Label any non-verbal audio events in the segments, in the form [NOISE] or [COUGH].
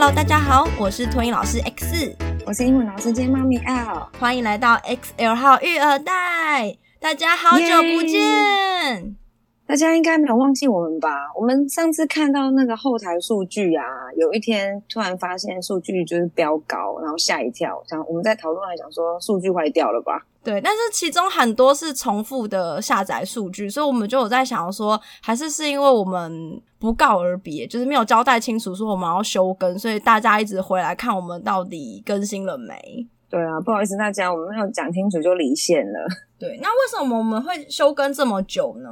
Hello，大家好，我是托音老师 X，我是英文老师兼妈咪 L，欢迎来到 XL 号育儿袋，大家好久不见!大家应该没有忘记我们吧？我们上次看到那个后台数据啊，有一天突然发现数据就是飙高，然后吓一跳，想我们在讨论来讲说数据坏掉了吧？对，但是其中很多是重复的下载数据，所以我们就有在想说，还是是因为我们不告而别，就是没有交代清楚说我们要休更，所以大家一直回来看我们到底更新了没？对啊，不好意思大家，我们没有讲清楚就离线了。对，那为什么我们会休更这么久呢？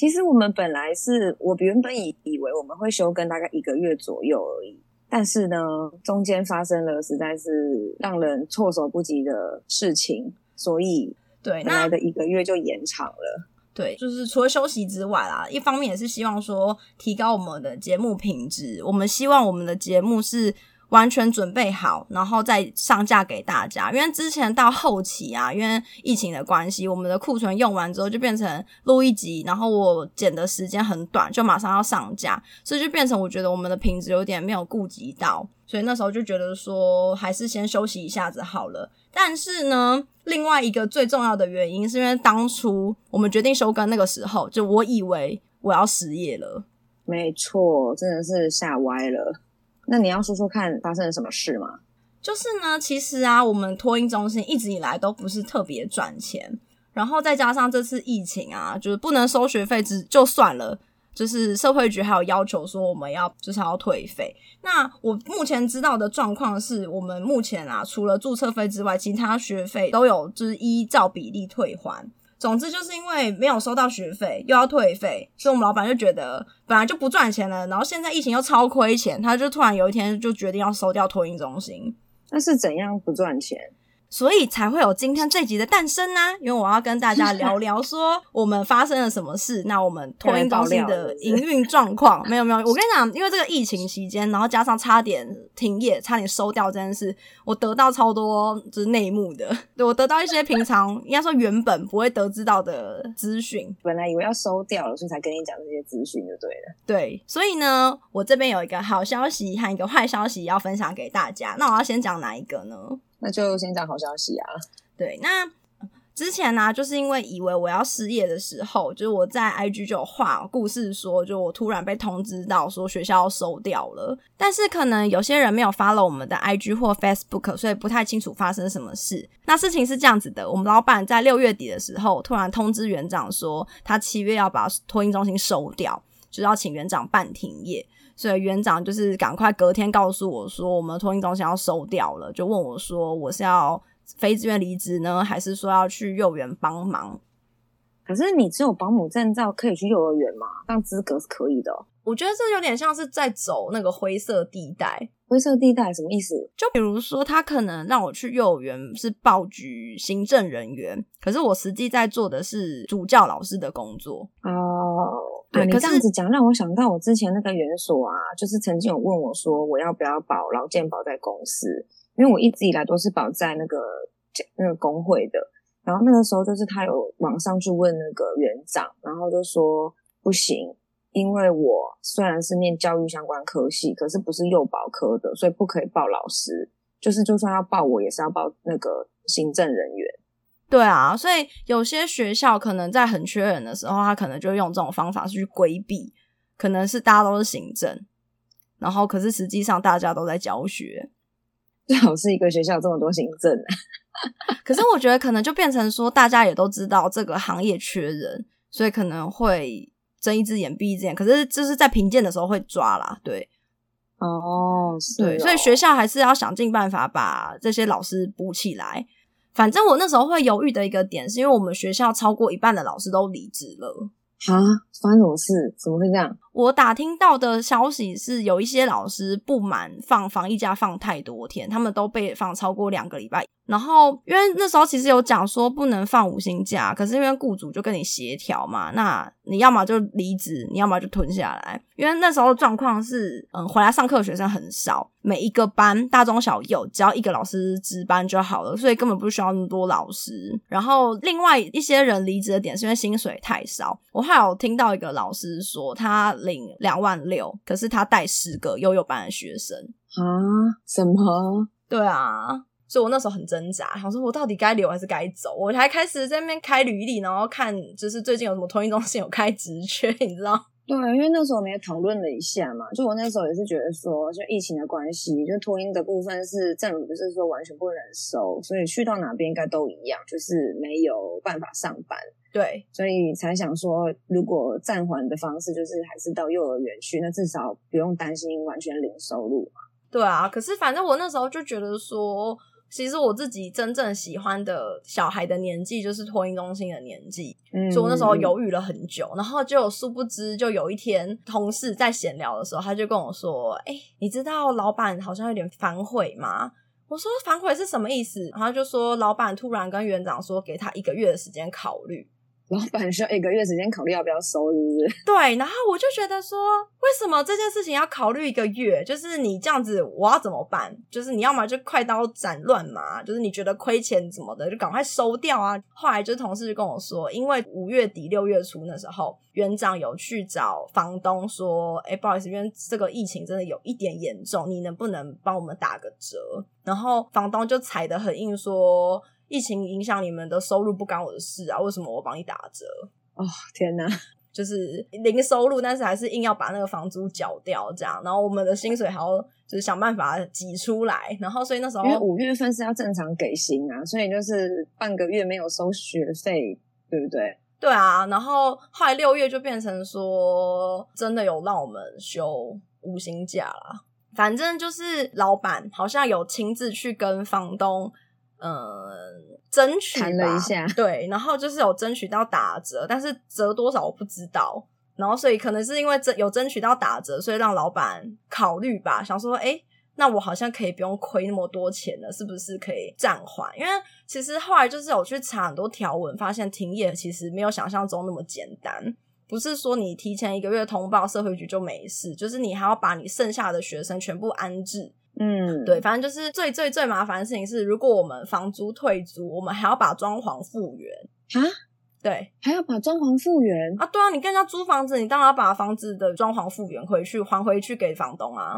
其实我们本来是我原本以以为我们会休更大概一个月左右而已，但是呢，中间发生了实在是让人措手不及的事情。所以，对，本来的一个月就延长了。对，就是除了休息之外啦，一方面也是希望说提高我们的节目品质。我们希望我们的节目是。完全准备好，然后再上架给大家。因为之前到后期啊，因为疫情的关系，我们的库存用完之后，就变成录一集，然后我剪的时间很短，就马上要上架，所以就变成我觉得我们的品质有点没有顾及到，所以那时候就觉得说，还是先休息一下子好了。但是呢，另外一个最重要的原因，是因为当初我们决定休更那个时候，就我以为我要失业了。没错，真的是吓歪了。那你要说说看发生了什么事吗？就是呢，其实啊，我们托婴中心一直以来都不是特别赚钱，然后再加上这次疫情啊，就是不能收学费，只就算了，就是社会局还有要求说我们要就是要退费。那我目前知道的状况是，我们目前啊，除了注册费之外，其他学费都有就是依照比例退还。总之就是因为没有收到学费，又要退费，所以我们老板就觉得本来就不赚钱了，然后现在疫情又超亏钱，他就突然有一天就决定要收掉托运中心。那是怎样不赚钱？所以才会有今天这集的诞生呢、啊，因为我要跟大家聊聊说我们发生了什么事。那我们托运中心的营运状况没有没有，我跟你讲，因为这个疫情期间，然后加上差点停业、差点收掉这件事，我得到超多就是内幕的，对，我得到一些平常应该说原本不会得知到的资讯。本来以为要收掉了，所以才跟你讲这些资讯就对了。对，所以呢，我这边有一个好消息和一个坏消息要分享给大家。那我要先讲哪一个呢？那就先讲好消息啊。对，那之前呢、就是因为以为我要失业的时候，就是我在 IG 就有画故事说，就我突然被通知到说学校要收掉了。但是可能有些人没有 follow 我们的 IG 或 Facebook，所以不太清楚发生什么事。那事情是这样子的，我们老板在六月底的时候突然通知园长说，他七月要把托婴中心收掉，就是要请园长办停业。所以园长就是赶快隔天告诉我说，我们托婴中心要收掉了，就问我说，我是要非自愿离职呢，还是说要去幼儿园帮忙？可是你只有保姆证照可以去幼儿园吗？这样资格是可以的哦。我觉得这有点像是在走那个灰色地带。灰色地带什么意思？就比如说，他可能让我去幼儿园是报举行政人员，可是我实际在做的是主教老师的工作哦。对，你这样子讲让我想到我之前那个园所啊，就是曾经有问我说，我要不要保劳健保在公司？因为我一直以来都是保在那个那个工会的。然后那个时候就是他有网上去问那个园长，然后就说不行，因为我虽然是念教育相关科系，可是不是幼保科的，所以不可以报老师。就是就算要报我，也是要报那个行政人员。对啊，所以有些学校可能在很缺人的时候，他可能就用这种方法去规避，可能是大家都是行政，然后可是实际上大家都在教学。[LAUGHS] 最好是一个学校这么多行政，[LAUGHS] 可是我觉得可能就变成说，大家也都知道这个行业缺人，所以可能会睁一只眼闭一只眼。可是就是在评鉴的时候会抓啦，对，哦，是哦，对，所以学校还是要想尽办法把这些老师补起来。反正我那时候会犹豫的一个点，是因为我们学校超过一半的老师都离职了。啊，发生什么事？怎么会这样？我打听到的消息是，有一些老师不满放防疫假放太多天，他们都被放超过两个礼拜。然后，因为那时候其实有讲说不能放五星假，可是因为雇主就跟你协调嘛，那你要么就离职，你要么就吞下来。因为那时候状况是，嗯，回来上课的学生很少，每一个班大中小幼只要一个老师值班就好了，所以根本不需要那么多老师。然后，另外一些人离职的点是因为薪水太少。我还有听到一个老师说，他领两万六，可是他带十个幼幼班的学生。啊？什么？对啊。所以我那时候很挣扎，想说我到底该留还是该走？我还开始在那边开履历，然后看就是最近有什么托婴中心有开职缺，[LAUGHS] 你知道？对，因为那时候我们也讨论了一下嘛，就我那时候也是觉得说，就疫情的关系，就托婴的部分是政府不是说完全不能收，所以去到哪边应该都一样，就是没有办法上班。对，所以才想说，如果暂缓的方式就是还是到幼儿园去，那至少不用担心完全零收入嘛。对啊，可是反正我那时候就觉得说。其实我自己真正喜欢的小孩的年纪就是托婴中心的年纪，嗯，所以我那时候犹豫了很久，然后就殊不知，就有一天同事在闲聊的时候，他就跟我说：“哎，你知道老板好像有点反悔吗？”我说：“反悔是什么意思？”然后就说：“老板突然跟园长说，给他一个月的时间考虑。”老板需要一个月时间考虑要不要收，是不是？[LAUGHS] 对，然后我就觉得说，为什么这件事情要考虑一个月？就是你这样子，我要怎么办？就是你要么就快刀斩乱麻，就是你觉得亏钱什么的，就赶快收掉啊。后来就同事就跟我说，因为五月底六月初那时候，园长有去找房东说，哎，不好意思，因为这个疫情真的有一点严重，你能不能帮我们打个折？然后房东就踩得很硬说。疫情影响你们的收入不干我的事啊！为什么我帮你打折？哦，天哪，[LAUGHS] 就是零收入，但是还是硬要把那个房租缴掉，这样，然后我们的薪水还要就是想办法挤出来，然后所以那时候因为五月份是要正常给薪啊，所以就是半个月没有收学费，对不对？对啊，然后后来六月就变成说真的有让我们休无薪假啦，反正就是老板好像有亲自去跟房东。嗯，争取谈了一下，对，然后就是有争取到打折，但是折多少我不知道，然后所以可能是因为争有争取到打折，所以让老板考虑吧，想说，诶，那我好像可以不用亏那么多钱了，是不是可以暂缓？因为其实后来就是有去查很多条文，发现停业其实没有想象中那么简单，不是说你提前一个月通报社会局就没事，就是你还要把你剩下的学生全部安置。嗯，对，反正就是最最最麻烦的事情是，如果我们房租退租，我们还要把装潢复原啊？对，还要把装潢复原啊？对啊，你跟人家租房子，你当然要把房子的装潢复原回去，还回去给房东啊。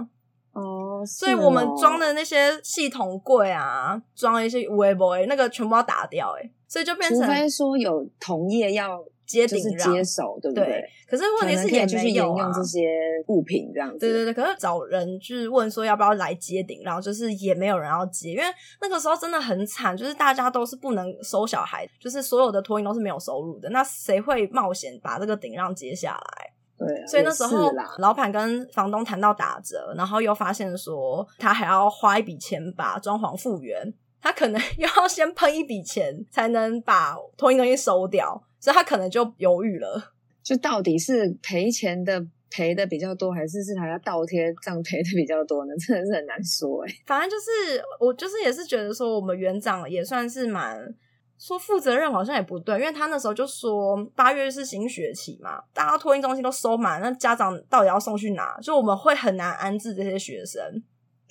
哦，所以我们装的那些系统柜啊，装一些微波，那个全部要打掉，哎，所以就变成除非说有同业要。接顶接手，对不对？对，可是问题是也没有用这些物品这样子。对对对，可是找人就是问说要不要来接顶，然后就是也没有人要接，因为那个时候真的很惨，就是大家都是不能收小孩，就是所有的托婴都是没有收入的，那谁会冒险把这个顶让接下来？对啊，所以那时候老板跟房东谈到打折，然后又发现说他还要花一笔钱把装潢复原，他可能 [LAUGHS] 又要先喷一笔钱才能把托婴中心收掉。所以他可能就犹豫了，[LAUGHS] 就到底是赔钱的赔的比较多，还是是还要倒贴账赔的比较多呢？[LAUGHS] 真的是很难说诶、欸、反正就是我就是也是觉得说，我们园长也算是蛮说负责任，好像也不对，因为他那时候就说八月是新学期嘛，大家托运中心都收满，那家长到底要送去哪？就我们会很难安置这些学生。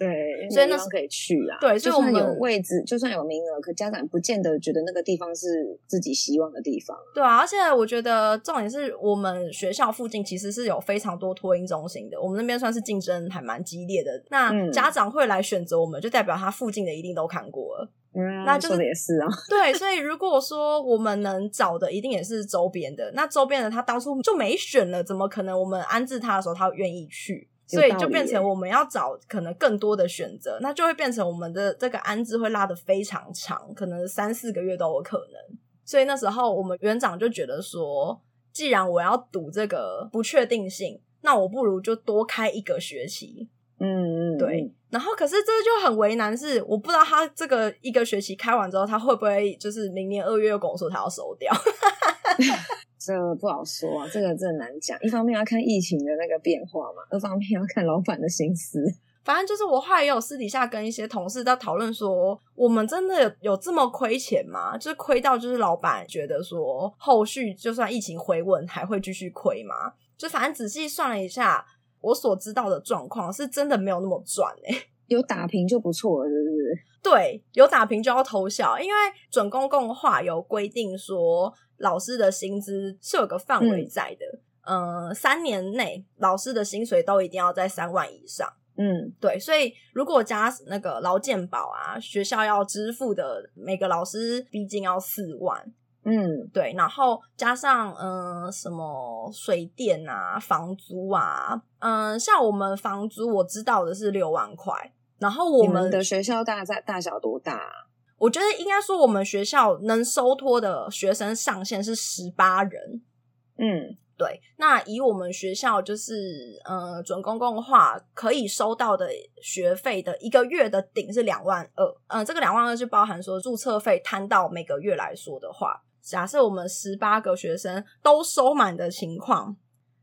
对，所以那时候可以去啊。对，所以我们有位置，就算有名额，可家长不见得觉得那个地方是自己希望的地方。对啊，而且我觉得重点是我们学校附近其实是有非常多托婴中心的，我们那边算是竞争还蛮激烈的。那家长会来选择我们，就代表他附近的一定都看过了。嗯，那就是说的也是啊。[LAUGHS] 对，所以如果说我们能找的，一定也是周边的。那周边的他当初就没选了，怎么可能我们安置他的时候他愿意去？所以就变成我们要找可能更多的选择，那就会变成我们的这个安置会拉得非常长，可能三四个月都有可能。所以那时候我们园长就觉得说，既然我要赌这个不确定性，那我不如就多开一个学期。嗯嗯，对。然后可是这就很为难，是我不知道他这个一个学期开完之后，他会不会就是明年二月又跟我说他要收掉。[LAUGHS] 这不好说啊，这个真的难讲。一方面要看疫情的那个变化嘛，二方面要看老板的心思。反正就是我后来也有私底下跟一些同事在讨论说，我们真的有有这么亏钱吗？就是亏到就是老板觉得说，后续就算疫情回稳，还会继续亏吗？就反正仔细算了一下，我所知道的状况是真的没有那么赚哎、欸。有打平就不错了，是不是？对，有打平就要偷笑，因为准公共化有规定说。老师的薪资是有个范围在的，嗯、呃，三年内老师的薪水都一定要在三万以上。嗯，对，所以如果加那个劳健保啊，学校要支付的每个老师毕竟要四万。嗯，对，然后加上嗯、呃，什么水电啊、房租啊，嗯、呃，像我们房租我知道的是六万块，然后我们，们的学校大在大小多大？我觉得应该说我们学校能收托的学生上限是十八人。嗯，对，那以我们学校就是呃准公共化可以收到的学费的一个月的顶是两万二，嗯，这个两万二就包含说注册费摊到每个月来说的话。假设我们十八个学生都收满的情况，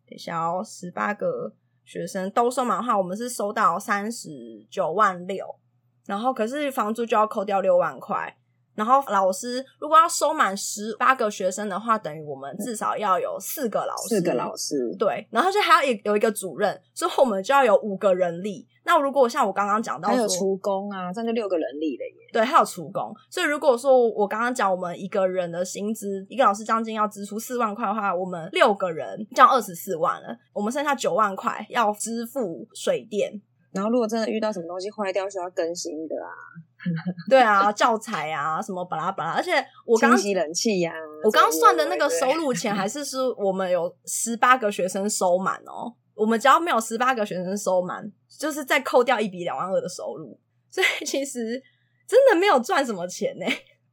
等一下哦，十八个学生都收满的话，我们是收到三十九万六，然后可是房租就要扣掉六万块。然后老师如果要收满十八个学生的话，等于我们至少要有四个老师，四个老师，对，然后就还要有一个主任，所以我们就要有五个人力。那如果像我刚刚讲到说，还有厨工啊，这样就六个人力了耶。对，还有厨工。所以如果说我刚刚讲我们一个人的薪资，一个老师将近要支出四万块的话，我们六个人这样二十四万了，我们剩下九万块要支付水电。然后如果真的遇到什么东西坏掉，需要更新的啊。[LAUGHS] 对啊，教材啊，什么巴拉巴拉，而且我刚清洗冷气呀、啊，我刚刚算的那个收入钱，[LAUGHS] 还是是我们有十八个学生收满哦。我们只要没有十八个学生收满，就是再扣掉一笔两万二的收入，所以其实真的没有赚什么钱呢。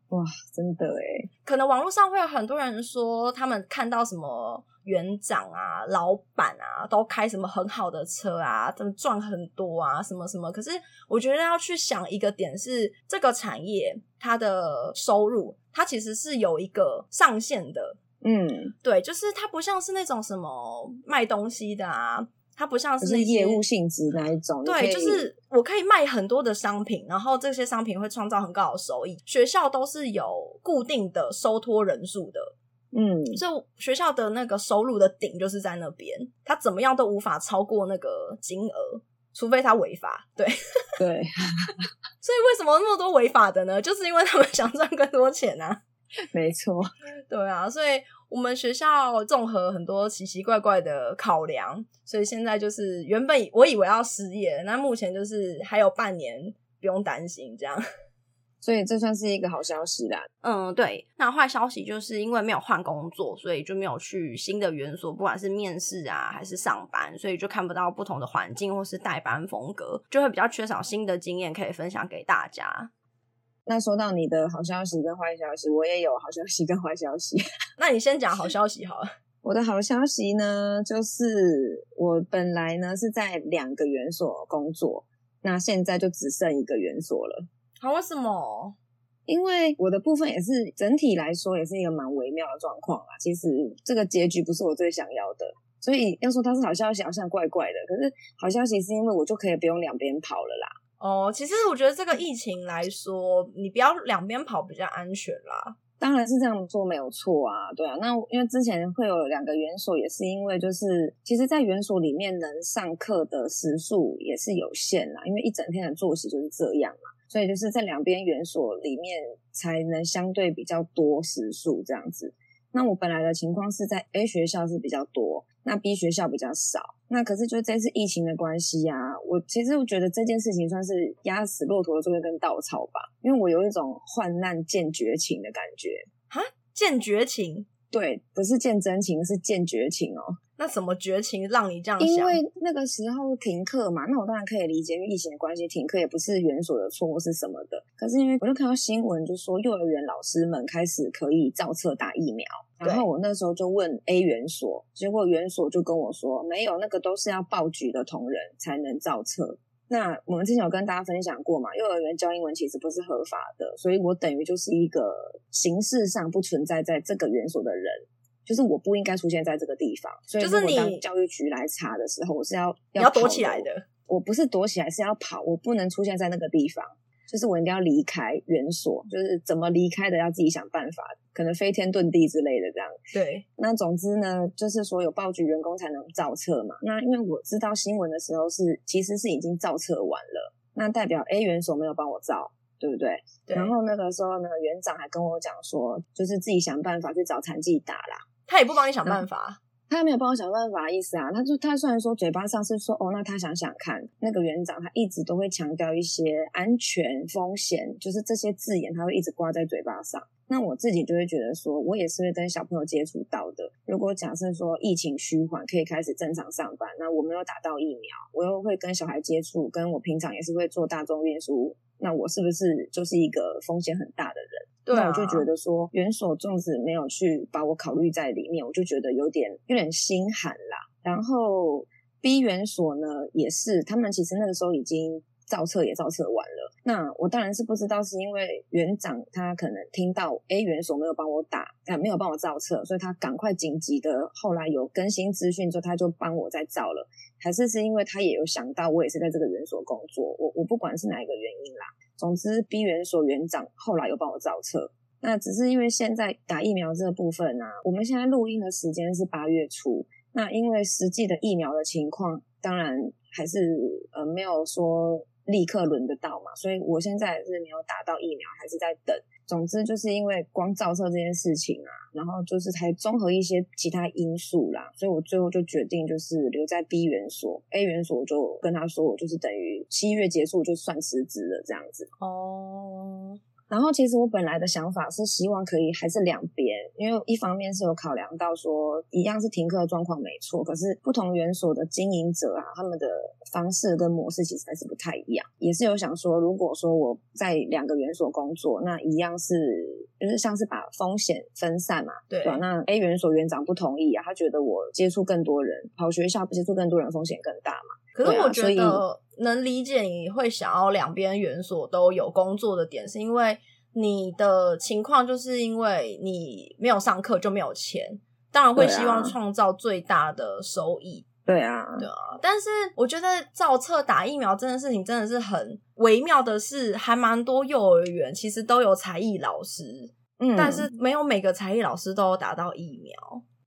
哇，真的诶，可能网络上会有很多人说，他们看到什么。园长啊，老板啊，都开什么很好的车啊，他们赚很多啊，什么什么。可是我觉得要去想一个点是，这个产业它的收入，它其实是有一个上限的。嗯，对，就是它不像是那种什么卖东西的啊，它不像是，是业务性质那一种。对，就是我可以卖很多的商品，然后这些商品会创造很高的收益。学校都是有固定的收托人数的。嗯，所以学校的那个收入的顶就是在那边，他怎么样都无法超过那个金额，除非他违法。对 [LAUGHS] 对，所以为什么那么多违法的呢？就是因为他们想赚更多钱啊。[LAUGHS] 没错，对啊，所以我们学校综合很多奇奇怪怪的考量，所以现在就是原本我以为要失业，那目前就是还有半年不用担心这样。所以这算是一个好消息啦。嗯，对。那坏消息就是因为没有换工作，所以就没有去新的园所，不管是面试啊还是上班，所以就看不到不同的环境或是代班风格，就会比较缺少新的经验可以分享给大家。那说到你的好消息跟坏消息，我也有好消息跟坏消息。[LAUGHS] 那你先讲好消息好了。我的好消息呢，就是我本来呢是在两个园所工作，那现在就只剩一个园所了。好，为什么？因为我的部分也是整体来说也是一个蛮微妙的状况啊。其实这个结局不是我最想要的，所以要说它是好消息，好像怪怪的。可是好消息是因为我就可以不用两边跑了啦。哦，其实我觉得这个疫情来说，你不要两边跑比较安全啦。当然是这样做没有错啊，对啊。那因为之前会有两个园所，也是因为就是其实，在园所里面能上课的时数也是有限啦，因为一整天的作息就是这样嘛。所以就是在两边园所里面才能相对比较多时数这样子。那我本来的情况是在 A 学校是比较多，那 B 学校比较少。那可是就这次疫情的关系呀、啊，我其实我觉得这件事情算是压死骆驼的最后一根稻草吧，因为我有一种患难见绝情的感觉。哈，见绝情？对，不是见真情，是见绝情哦。那什么绝情让你这样想？因为那个时候停课嘛，那我当然可以理解，因为疫情的关系停课也不是园所的错或是什么的。可是因为我就看到新闻，就说幼儿园老师们开始可以照册打疫苗，然后我那时候就问 A 园所，结果园所就跟我说，没有，那个都是要报局的同仁才能照册。那我们之前有跟大家分享过嘛，幼儿园教英文其实不是合法的，所以我等于就是一个形式上不存在在这个园所的人。就是我不应该出现在这个地方，所以当我当教育局来查的时候，我是要要，要躲起来的。我不是躲起来，是要跑，我不能出现在那个地方。就是我一定要离开园所，就是怎么离开的，要自己想办法，可能飞天遁地之类的这样。对，那总之呢，就是说有报局员工才能造册嘛。那因为我知道新闻的时候是其实是已经造册完了，那代表 A 园所没有帮我造，对不对？对。然后那个时候呢，园长还跟我讲说，就是自己想办法去找残疾打啦。他也不帮你想办法，他没有帮我想办法的意思啊。他就他虽然说嘴巴上是说哦，那他想想看，那个园长他一直都会强调一些安全风险，就是这些字眼他会一直挂在嘴巴上。那我自己就会觉得说，我也是会跟小朋友接触到的。如果假设说疫情趋缓，可以开始正常上班，那我没有打到疫苗，我又会跟小孩接触，跟我平常也是会做大众运输，那我是不是就是一个风险很大的人？对啊，那我就觉得说，园所粽子没有去把我考虑在里面，我就觉得有点有点心寒啦。然后 B 园所呢，也是他们其实那个时候已经。造册也造册完了，那我当然是不知道，是因为园长他可能听到 A 园所没有帮我打，啊，没有帮我造册，所以他赶快紧急的，后来有更新资讯之后，他就帮我再造了，还是是因为他也有想到我也是在这个园所工作，我我不管是哪一个原因啦，总之 B 园所园长后来又帮我造册，那只是因为现在打疫苗这个部分啊，我们现在录音的时间是八月初，那因为实际的疫苗的情况，当然还是呃没有说。立刻轮得到嘛？所以我现在是没有打到疫苗，还是在等。总之就是因为光照射这件事情啊，然后就是才综合一些其他因素啦，所以我最后就决定就是留在 B 元所，A 元所我就跟他说，我就是等于七月结束就算辞职了这样子。哦。然后其实我本来的想法是希望可以还是两边，因为一方面是有考量到说一样是停课的状况没错，可是不同园所的经营者啊，他们的方式跟模式其实还是不太一样。也是有想说，如果说我在两个园所工作，那一样是就是像是把风险分散嘛，对，对吧？那 A 园所园长不同意啊，他觉得我接触更多人，跑学校不接触更多人风险更大嘛。可是我觉得。能理解你会想要两边园所都有工作的点，是因为你的情况就是因为你没有上课就没有钱，当然会希望创造最大的收益。对啊，对啊。但是我觉得造册打疫苗这件事情真的是很微妙的是，还蛮多幼儿园其实都有才艺老师，嗯，但是没有每个才艺老师都有打到疫苗。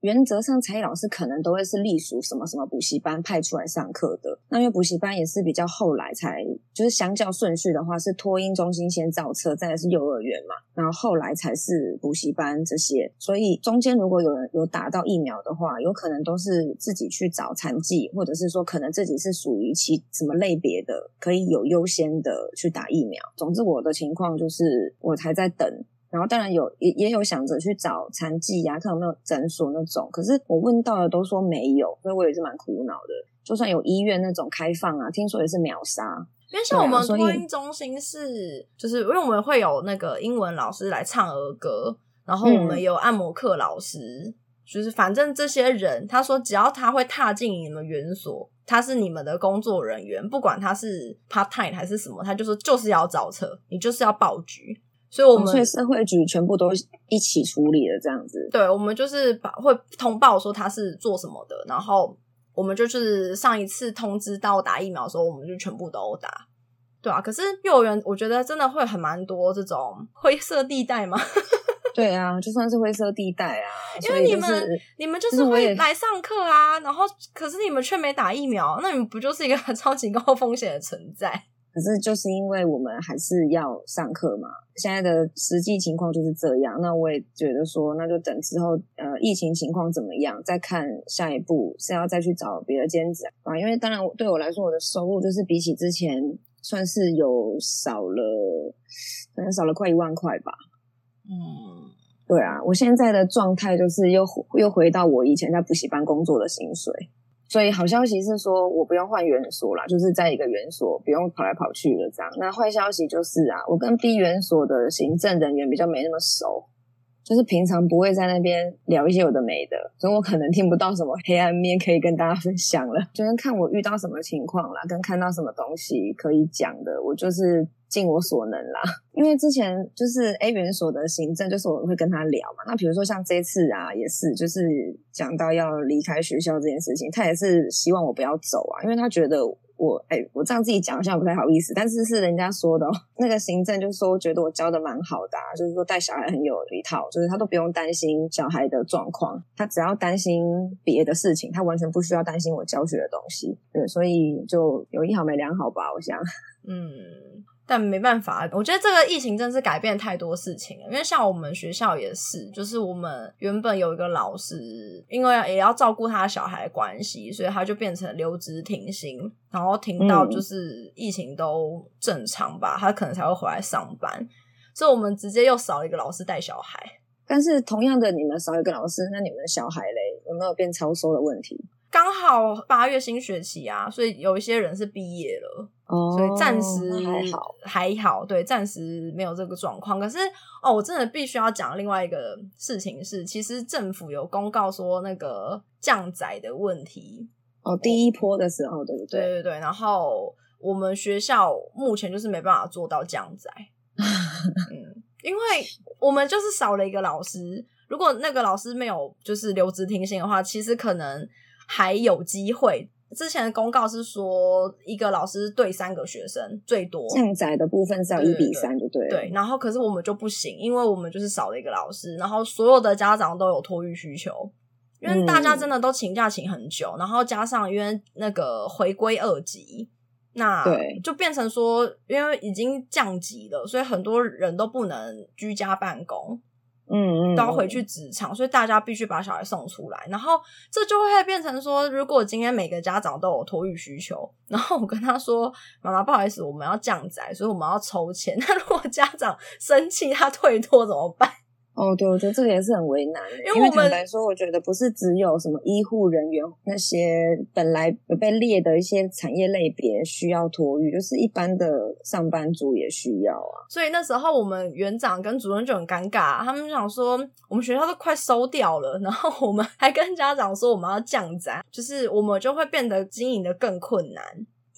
原则上，才艺老师可能都会是隶属什么什么补习班派出来上课的。那因为补习班也是比较后来才，就是相较顺序的话，是托婴中心先造册，再来是幼儿园嘛，然后后来才是补习班这些。所以中间如果有人有打到疫苗的话，有可能都是自己去找残疾，或者是说可能自己是属于其什么类别的，可以有优先的去打疫苗。总之，我的情况就是我还在等。然后当然有，也也有想着去找残疾呀，看有没有诊所那种。可是我问到的都说没有，所以我也是蛮苦恼的。就算有医院那种开放啊，听说也是秒杀。因为像我们托婴中心是，就是因为我们会有那个英文老师来唱儿歌，然后我们有按摩课老师，嗯、就是反正这些人，他说只要他会踏进你们园所，他是你们的工作人员，不管他是 part time 还是什么，他就说就是要造车，你就是要爆局。所以，我们、哦、所以社会局全部都一起处理了这样子。对，我们就是把会通报说他是做什么的，然后我们就是上一次通知到打疫苗的时候，我们就全部都打。对啊，可是幼儿园我觉得真的会很蛮多这种灰色地带嘛。[LAUGHS] 对啊，就算是灰色地带啊，因为你们、就是、你们就是会来上课啊，然后可是你们却没打疫苗，那你们不就是一个 [LAUGHS] 超级高风险的存在？可是就是因为我们还是要上课嘛，现在的实际情况就是这样。那我也觉得说，那就等之后呃疫情情况怎么样，再看下一步是要再去找别的兼职啊。因为当然对我来说，我的收入就是比起之前算是有少了，可能少了快一万块吧。嗯，对啊，我现在的状态就是又又回到我以前在补习班工作的薪水。所以好消息是说，我不用换园所啦，就是在一个园所不用跑来跑去的这样。那坏消息就是啊，我跟 B 园所的行政人员比较没那么熟，就是平常不会在那边聊一些有的没的，所以我可能听不到什么黑暗面可以跟大家分享了。[LAUGHS] 就是看我遇到什么情况啦，跟看到什么东西可以讲的，我就是。尽我所能啦，因为之前就是 A 园所的行政，就是我会跟他聊嘛。那比如说像这次啊，也是就是讲到要离开学校这件事情，他也是希望我不要走啊，因为他觉得我哎、我这样自己讲好像不太好意思，但是是人家说的哦。[LAUGHS] 那个行政就说觉得我教的蛮好的，就是说带小孩很有一套，就是他都不用担心小孩的状况，他只要担心别的事情，他完全不需要担心我教学的东西。对，所以就有一好没两好吧，我想，嗯。但没办法，我觉得这个疫情真是改变太多事情了。因为像我们学校也是，就是我们原本有一个老师，因为也要照顾他小孩的关系，所以他就变成留职停薪，然后停到就是疫情都正常吧，嗯、他可能才会回来上班。所以我们直接又少了一个老师带小孩。但是同样的，你们少一个老师，那你们的小孩嘞，有没有变超收的问题？刚好八月新学期啊，所以有一些人是毕业了。哦，所以暂时还好，还好，对，暂时没有这个状况。可是哦，我真的必须要讲另外一个事情是，其实政府有公告说那个降载的问题。哦，第一波的时候，对不对？对对对。然后我们学校目前就是没办法做到降载，[LAUGHS] 嗯，因为我们就是少了一个老师。如果那个老师没有就是留职停薪的话，其实可能还有机会。之前的公告是说，一个老师对三个学生最多。降载的部分是要一比三，就对了。对，然后可是我们就不行，因为我们就是少了一个老师，然后所有的家长都有托育需求，因为大家真的都请假请很久，嗯、然后加上因为那个回归二级，那对，就变成说，因为已经降级了，所以很多人都不能居家办公。嗯，都要回去职场，所以大家必须把小孩送出来，然后这就会变成说，如果今天每个家长都有托育需求，然后我跟他说：“妈妈，不好意思，我们要降载，所以我们要抽签。[LAUGHS] ”那如果家长生气，他退托怎么办？哦，对，我觉得这个也是很为难，因为，因为坦白说，我觉得不是只有什么医护人员那些本来被列的一些产业类别需要托育，就是一般的上班族也需要啊。所以那时候我们园长跟主任就很尴尬，他们想说我们学校都快收掉了，然后我们 [LAUGHS] 还跟家长说我们要降载，就是我们就会变得经营的更困难。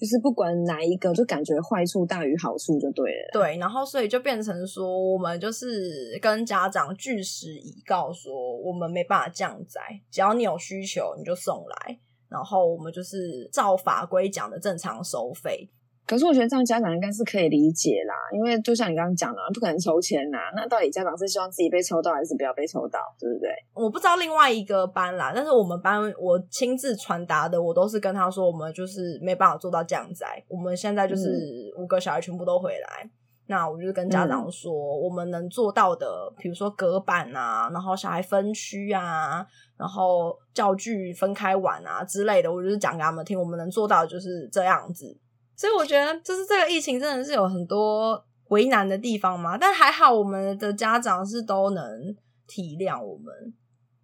就是不管哪一个，就感觉坏处大于好处就对了。对，然后所以就变成说，我们就是跟家长据实以告，说我们没办法降载，只要你有需求你就送来，然后我们就是照法规讲的正常收费。可是我觉得这样家长应该是可以理解啦，因为就像你刚刚讲的，不可能抽签呐。那到底家长是希望自己被抽到，还是不要被抽到，对不对？我不知道另外一个班啦，但是我们班我亲自传达的，我都是跟他说，我们就是没办法做到降载。我们现在就是五个小孩全部都回来，嗯、那我就跟家长说，嗯、我们能做到的，比如说隔板啊，然后小孩分区啊，然后教具分开玩啊之类的，我就是讲给他们听，我们能做到的就是这样子。所以我觉得，就是这个疫情真的是有很多为难的地方嘛，但还好我们的家长是都能体谅我们。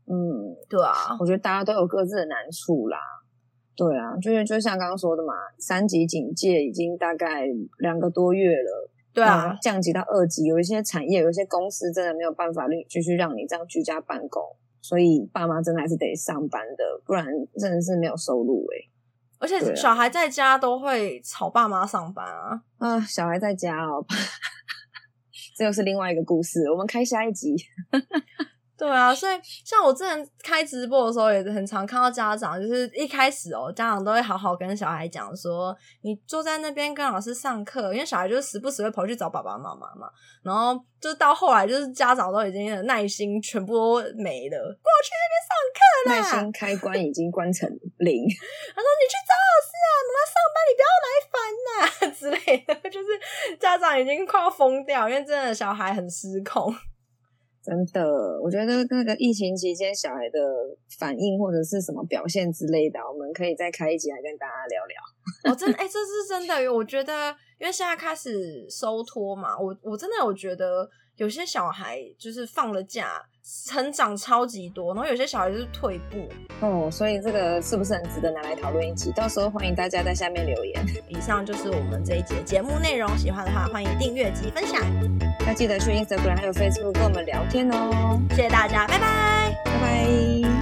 嗯，对啊，我觉得大家都有各自的难处啦。对啊，就是就像刚刚说的嘛，三级警戒已经大概两个多月了，对啊，降级到二级，有一些产业、有一些公司真的没有办法继续让你这样居家办公，所以爸妈真的还是得上班的，不然真的是没有收入诶、欸而且小孩在家都会吵爸妈上班啊！啊，小孩在家哦，[LAUGHS] 这又是另外一个故事，我们开下一集。对啊，所以像我之前开直播的时候，也很常看到家长，就是一开始哦，家长都会好好跟小孩讲说，你坐在那边跟老师上课，因为小孩就是时不时会跑去找爸爸妈妈嘛。然后就到后来，就是家长都已经耐心全部都没了，过去那边上课啦，耐心开关已经关成零。[LAUGHS] 他说：“你去找老师啊，妈妈上班，你不要来烦呐 [LAUGHS] 之类的。”就是家长已经快要疯掉，因为真的小孩很失控。真的，我觉得那个疫情期间小孩的反应或者是什么表现之类的，我们可以再开一集来跟大家聊聊。[LAUGHS] 哦，真的，哎、这是真的。我觉得，因为现在开始收托嘛，我我真的有觉得有些小孩就是放了假。成长超级多，然后有些小孩就是退步哦，所以这个是不是很值得拿来讨论一集？到时候欢迎大家在下面留言。以上就是我们这一节节目内容，喜欢的话欢迎订阅及分享，要记得去 Instagram 还有 Facebook 跟我们聊天哦。谢谢大家，拜拜。